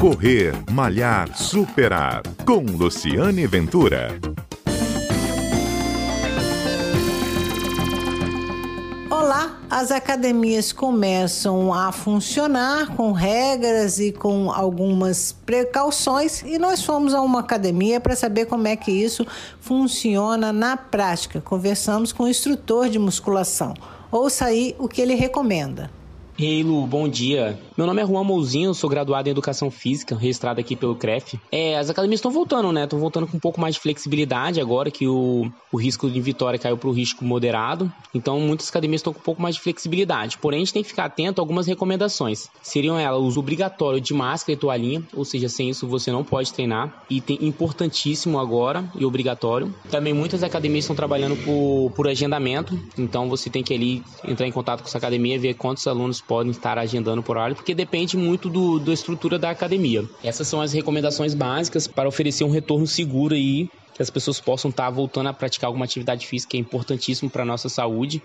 Correr, Malhar, Superar. Com Luciane Ventura. Olá, as academias começam a funcionar com regras e com algumas precauções e nós fomos a uma academia para saber como é que isso funciona na prática. Conversamos com o instrutor de musculação. Ouça aí o que ele recomenda. Ei, Lu, bom dia. Meu nome é Juan Mouzinho, sou graduado em Educação Física, registrado aqui pelo CREF. É, as academias estão voltando, né? Estão voltando com um pouco mais de flexibilidade agora que o, o risco de vitória caiu para o risco moderado. Então, muitas academias estão com um pouco mais de flexibilidade. Porém, a gente tem que ficar atento a algumas recomendações. Seriam elas o uso obrigatório de máscara e toalhinha, ou seja, sem isso você não pode treinar. E tem importantíssimo agora e obrigatório. Também muitas academias estão trabalhando por, por agendamento. Então, você tem que ali entrar em contato com essa academia, ver quantos alunos podem estar agendando por horário, porque depende muito do, da estrutura da academia. Essas são as recomendações básicas para oferecer um retorno seguro aí, que as pessoas possam estar voltando a praticar alguma atividade física, é importantíssimo para a nossa saúde,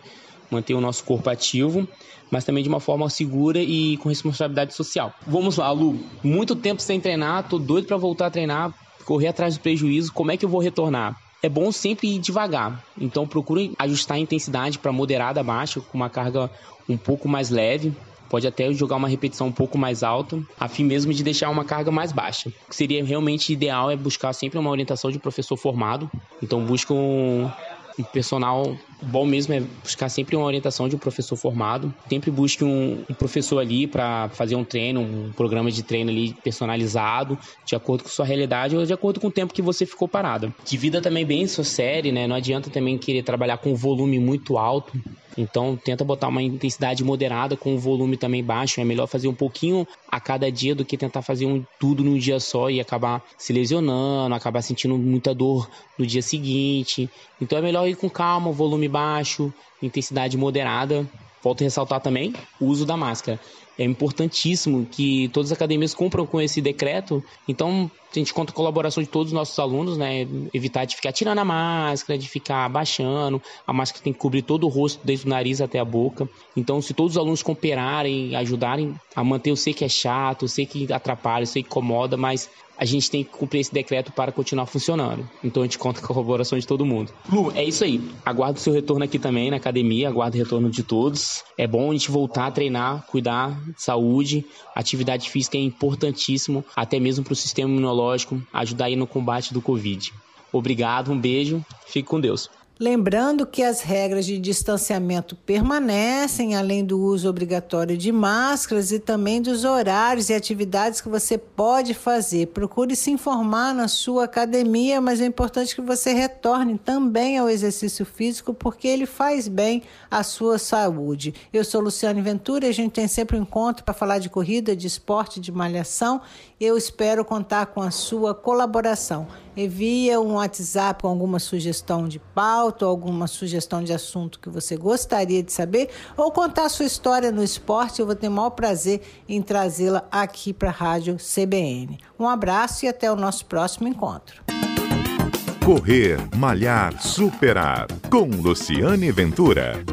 manter o nosso corpo ativo, mas também de uma forma segura e com responsabilidade social. Vamos lá, Lu. Muito tempo sem treinar, tô doido para voltar a treinar, correr atrás do prejuízo. Como é que eu vou retornar? É bom sempre ir devagar. Então procure ajustar a intensidade para moderada baixa, com uma carga um pouco mais leve. Pode até jogar uma repetição um pouco mais alta, a fim mesmo de deixar uma carga mais baixa. O que seria realmente ideal é buscar sempre uma orientação de professor formado. Então busca um, um personal bom mesmo é buscar sempre uma orientação de um professor formado. Sempre busque um, um professor ali para fazer um treino, um programa de treino ali personalizado, de acordo com sua realidade ou de acordo com o tempo que você ficou parado. Divida também bem sua série, né? Não adianta também querer trabalhar com um volume muito alto. Então tenta botar uma intensidade moderada com um volume também baixo. É melhor fazer um pouquinho a cada dia do que tentar fazer um, tudo num dia só e acabar se lesionando, acabar sentindo muita dor no dia seguinte. Então é melhor ir com calma, volume baixo, intensidade moderada. Volto a ressaltar também o uso da máscara. É importantíssimo que todas as academias cumpram com esse decreto. Então, a gente conta com a colaboração de todos os nossos alunos, né? Evitar de ficar tirando a máscara, de ficar abaixando. A máscara tem que cobrir todo o rosto, desde o nariz até a boca. Então, se todos os alunos cooperarem, ajudarem a manter, eu sei que é chato, eu sei que atrapalha, eu sei que incomoda, mas a gente tem que cumprir esse decreto para continuar funcionando. Então a gente conta com a colaboração de todo mundo. Lu, é isso aí. Aguardo o seu retorno aqui também na academia, aguardo o retorno de todos. É bom a gente voltar a treinar, cuidar saúde. Atividade física é importantíssimo, até mesmo para o sistema imunológico, ajudar aí no combate do Covid. Obrigado, um beijo, fique com Deus. Lembrando que as regras de distanciamento permanecem, além do uso obrigatório de máscaras e também dos horários e atividades que você pode fazer. Procure se informar na sua academia, mas é importante que você retorne também ao exercício físico, porque ele faz bem à sua saúde. Eu sou Luciane Ventura e a gente tem sempre um encontro para falar de corrida, de esporte, de malhação. Eu espero contar com a sua colaboração. Envia um WhatsApp com alguma sugestão de pauta, alguma sugestão de assunto que você gostaria de saber, ou contar sua história no esporte. Eu vou ter o maior prazer em trazê-la aqui para a Rádio CBN. Um abraço e até o nosso próximo encontro. Correr, Malhar, Superar. Com Luciane Ventura.